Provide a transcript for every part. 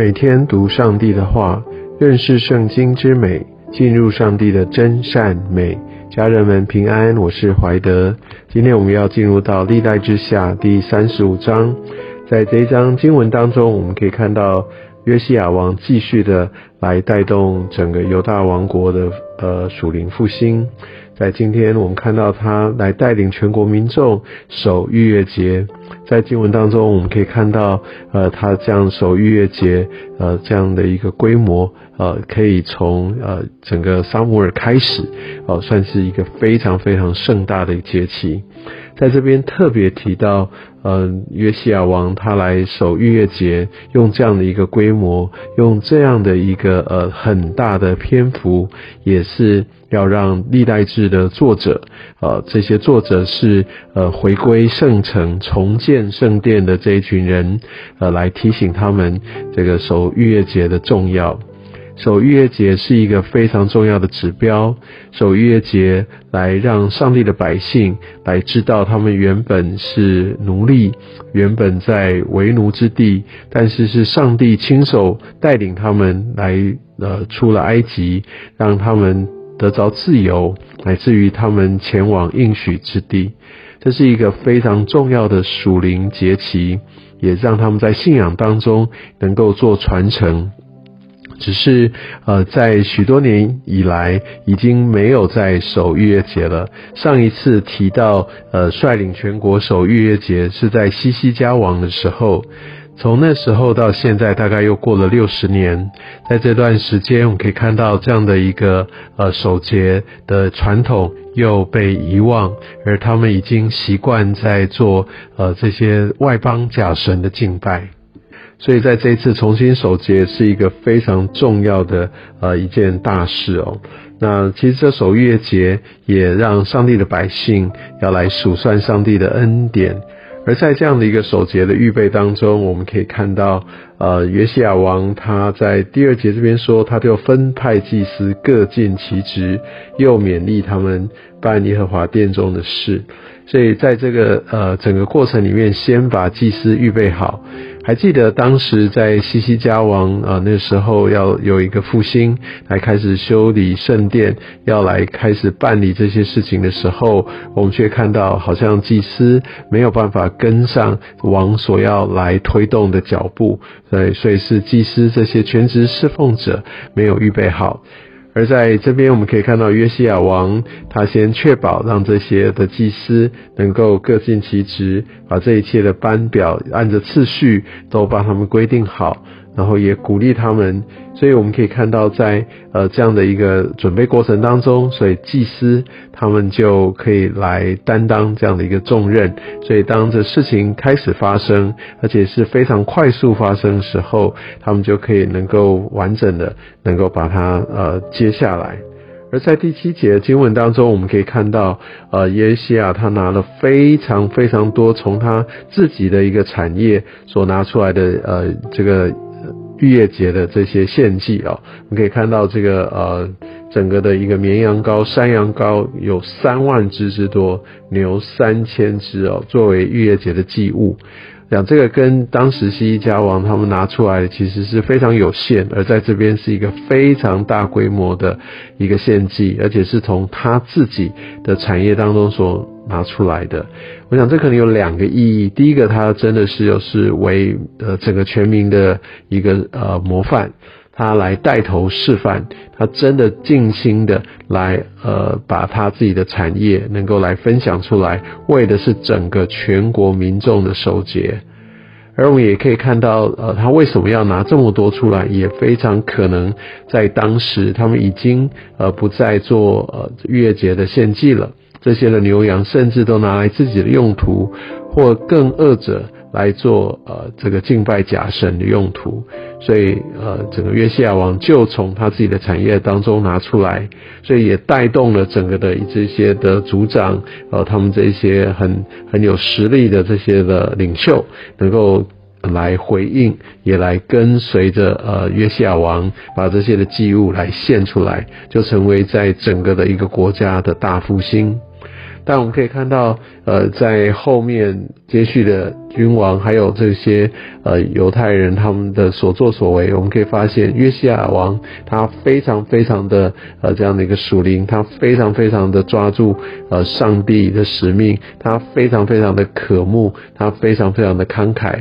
每天读上帝的话，认识圣经之美，进入上帝的真善美。家人们平安，我是怀德。今天我们要进入到历代之下第三十五章，在这一章经文当中，我们可以看到约西亚王继续的来带动整个犹大王国的呃属灵复兴。在今天，我们看到他来带领全国民众守逾越节。在经文当中，我们可以看到，呃，他这样守逾越节，呃，这样的一个规模，呃，可以从呃整个撒母耳开始，呃，算是一个非常非常盛大的节期。在这边特别提到，嗯，约西亚王他来守逾越节，用这样的一个规模，用这样的一个呃很大的篇幅，也是要让历代志的作者，呃，这些作者是呃回归圣城、重建圣殿的这一群人，呃，来提醒他们这个守逾越节的重要。守逾越节是一个非常重要的指标，守逾越节来让上帝的百姓来知道，他们原本是奴隶，原本在为奴之地，但是是上帝亲手带领他们来呃出了埃及，让他们得着自由，乃至于他们前往应许之地。这是一个非常重要的属灵节期，也让他们在信仰当中能够做传承。只是，呃，在许多年以来，已经没有在守逾越节了。上一次提到，呃，率领全国守逾越节是在西西加王的时候。从那时候到现在，大概又过了六十年。在这段时间，我们可以看到这样的一个呃守节的传统又被遗忘，而他们已经习惯在做呃这些外邦假神的敬拜。所以在这一次重新守节是一个非常重要的呃一件大事哦。那其实这守月节也让上帝的百姓要来数算上帝的恩典。而在这样的一个守节的预备当中，我们可以看到，呃，约西亚王他在第二节这边说，他就分派祭司各尽其职，又勉励他们办耶和华殿中的事。所以在这个呃整个过程里面，先把祭司预备好。还记得当时在西西家王啊，那时候要有一个复兴，来开始修理圣殿，要来开始办理这些事情的时候，我们却看到好像祭司没有办法跟上王所要来推动的脚步，对，所以是祭司这些全职侍奉者没有预备好。而在这边，我们可以看到约西亚王，他先确保让这些的祭司能够各尽其职，把这一切的班表按着次序都帮他们规定好。然后也鼓励他们，所以我们可以看到，在呃这样的一个准备过程当中，所以祭司他们就可以来担当这样的一个重任。所以当这事情开始发生，而且是非常快速发生的时候，他们就可以能够完整的能够把它呃接下来。而在第七节经文当中，我们可以看到，呃耶西亚他拿了非常非常多从他自己的一个产业所拿出来的呃这个。逾越节的这些献祭啊，我们可以看到这个呃，整个的一个绵羊羔、山羊羔有三万只之多，牛三千只哦，作为逾越节的祭物。讲这个跟当时西西家王他们拿出来的其实是非常有限，而在这边是一个非常大规模的一个献祭，而且是从他自己的产业当中所拿出来的。我想这可能有两个意义，第一个，他真的是又是为呃整个全民的一个呃模范。他来带头示范，他真的尽心的来，呃，把他自己的产业能够来分享出来，为的是整个全国民众的守节。而我们也可以看到，呃，他为什么要拿这么多出来，也非常可能在当时他们已经呃不再做呃月节的献祭了，这些的牛羊甚至都拿来自己的用途，或更恶者。来做呃这个敬拜假神的用途，所以呃整个约西亚王就从他自己的产业当中拿出来，所以也带动了整个的这些的族长，呃他们这些很很有实力的这些的领袖，能够来回应，也来跟随着呃约西亚王把这些的祭物来献出来，就成为在整个的一个国家的大复兴。但我们可以看到，呃，在后面接续的君王，还有这些呃犹太人他们的所作所为，我们可以发现约西亚王他非常非常的呃这样的一个属灵，他非常非常的抓住呃上帝的使命，他非常非常的渴慕，他非常非常的慷慨。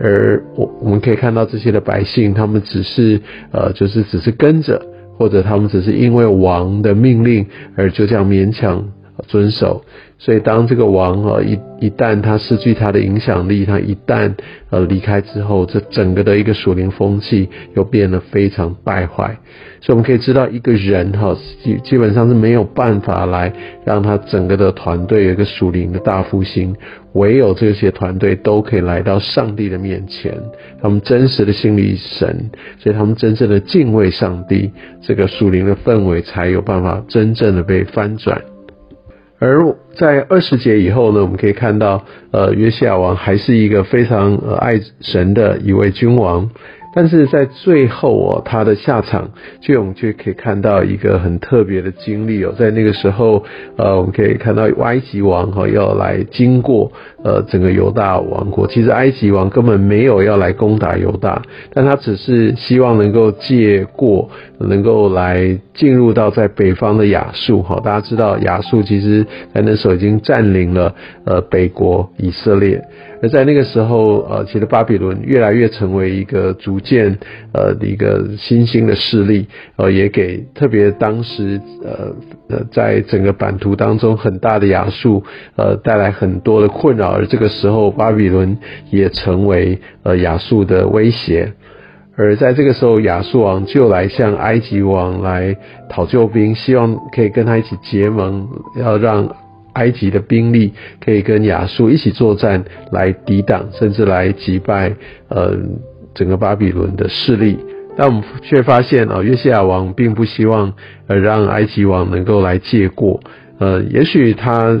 而我我们可以看到这些的百姓，他们只是呃就是只是跟着，或者他们只是因为王的命令而就这样勉强遵守。所以，当这个王啊一一旦他失去他的影响力，他一旦呃离开之后，这整个的一个属灵风气又变得非常败坏。所以，我们可以知道，一个人哈基基本上是没有办法来让他整个的团队有一个属灵的大复兴。唯有这些团队都可以来到上帝的面前，他们真实的心里神，所以他们真正的敬畏上帝，这个属灵的氛围才有办法真正的被翻转。而在二十节以后呢，我们可以看到，呃，约西亚王还是一个非常呃爱神的一位君王。但是在最后哦，他的下场，就我们就可以看到一个很特别的经历哦。在那个时候，呃，我们可以看到埃及王哈要来经过呃整个犹大王国。其实埃及王根本没有要来攻打犹大，但他只是希望能够借过，能够来进入到在北方的亚述哈。大家知道亚述其实在那时候已经占领了呃北国以色列。而在那个时候，呃，其实巴比伦越来越成为一个逐渐呃一个新兴的势力，呃，也给特别当时呃呃在整个版图当中很大的亚述呃带来很多的困扰。而这个时候，巴比伦也成为呃亚述的威胁。而在这个时候，亚述王就来向埃及王来讨救兵，希望可以跟他一起结盟，要让。埃及的兵力可以跟亚述一起作战，来抵挡甚至来击败呃整个巴比伦的势力。但我们却发现啊，约西亚王并不希望呃让埃及王能够来借过。呃，也许他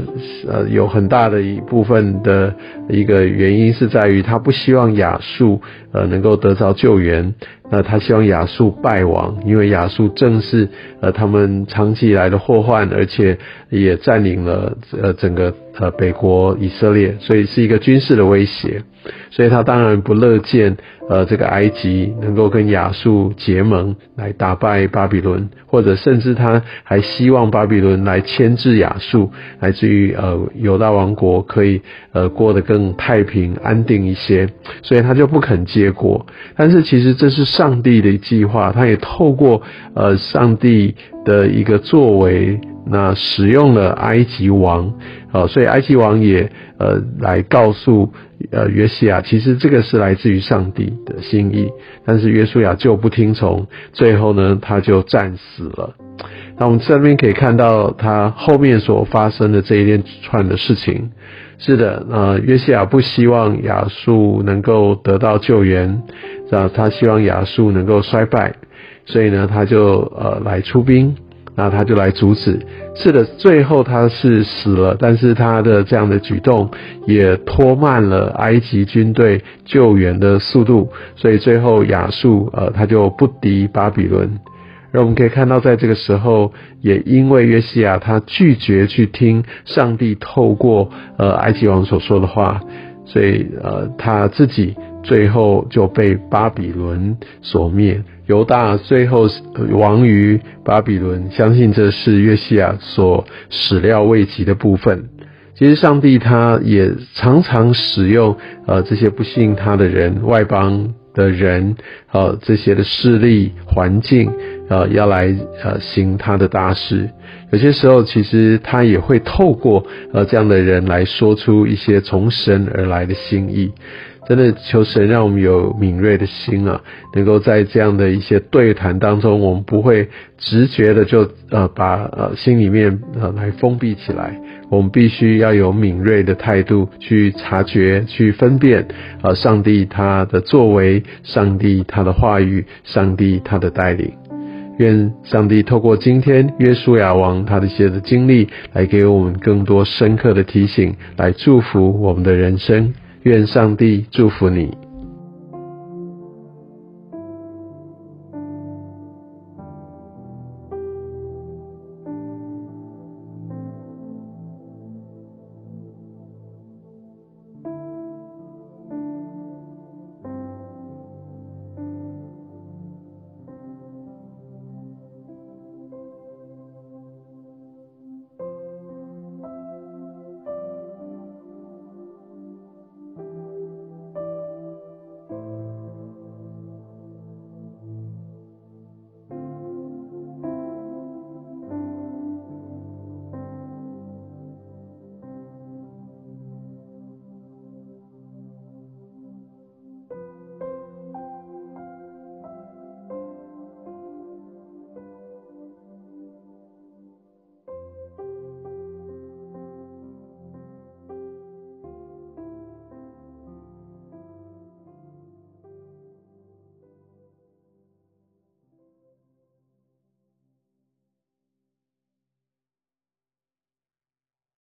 呃有很大的一部分的一个原因是在于他不希望亚述呃能够得着救援。那他希望亚述败亡，因为亚述正是呃他们长期以来的祸患，而且也占领了呃整个呃北国以色列，所以是一个军事的威胁。所以他当然不乐见呃这个埃及能够跟亚述结盟来打败巴比伦，或者甚至他还希望巴比伦来牵制亚述，来自于呃犹大王国可以呃过得更太平安定一些，所以他就不肯接过。但是其实这是。上帝的计划，他也透过呃上帝的一个作为，那使用了埃及王，呃，所以埃及王也呃来告诉呃约西亚，其实这个是来自于上帝的心意，但是约书亚就不听从，最后呢他就战死了。那我们这边可以看到他后面所发生的这一连串的事情。是的，呃，约西亚不希望亚述能够得到救援，啊，他希望亚述能够衰败，所以呢，他就呃来出兵，那他就来阻止。是的，最后他是死了，但是他的这样的举动也拖慢了埃及军队救援的速度，所以最后亚述呃他就不敌巴比伦。而我们可以看到，在这个时候，也因为约西亚他拒绝去听上帝透过呃埃及王所说的话，所以呃他自己最后就被巴比伦所灭，犹大最后亡于巴比伦。相信这是约西亚所始料未及的部分。其实上帝他也常常使用呃这些不信他的人、外邦的人，呃这些的势力环境。呃，要来呃行他的大事，有些时候其实他也会透过呃这样的人来说出一些从神而来的心意。真的求神让我们有敏锐的心啊，能够在这样的一些对谈当中，我们不会直觉的就呃把呃心里面呃来封闭起来。我们必须要有敏锐的态度去察觉、去分辨呃上帝他的作为，上帝他的话语，上帝他的带领。愿上帝透过今天约书亚王他的一些的经历，来给我们更多深刻的提醒，来祝福我们的人生。愿上帝祝福你。